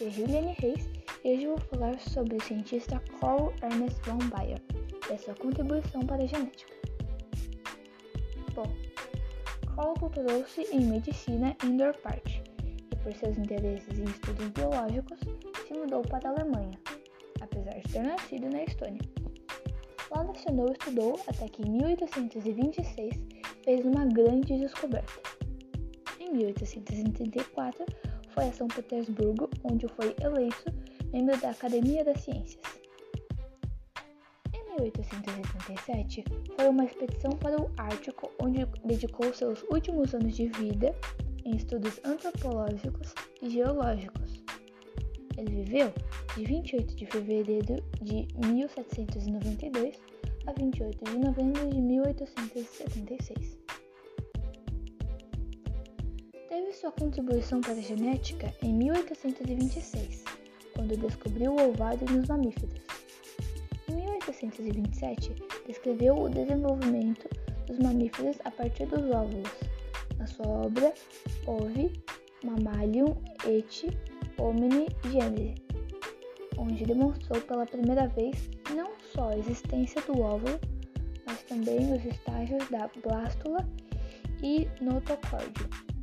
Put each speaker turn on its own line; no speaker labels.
é Juliane Reis e hoje vou falar sobre o cientista Carl Ernest von Baer e a sua contribuição para a genética. Bom, Carl doutorou-se em medicina em Dorpat e, por seus interesses em estudos biológicos, se mudou para a Alemanha, apesar de ter nascido na Estônia. Lá lecionou e estudou até que em 1826 fez uma grande descoberta. Em 1834, foi a São Petersburgo, onde foi eleito membro da Academia das Ciências. Em 1887, foi uma expedição para o Ártico, onde dedicou seus últimos anos de vida em estudos antropológicos e geológicos. Ele viveu de 28 de fevereiro de 1792 a 28 de novembro de 1876. Teve sua contribuição para a genética em 1826, quando descobriu o ovário nos mamíferos. Em 1827, descreveu o desenvolvimento dos mamíferos a partir dos óvulos, na sua obra Ovi Mammalium et Homini Genere, onde demonstrou pela primeira vez não só a existência do óvulo, mas também os estágios da blástula e notocórdio.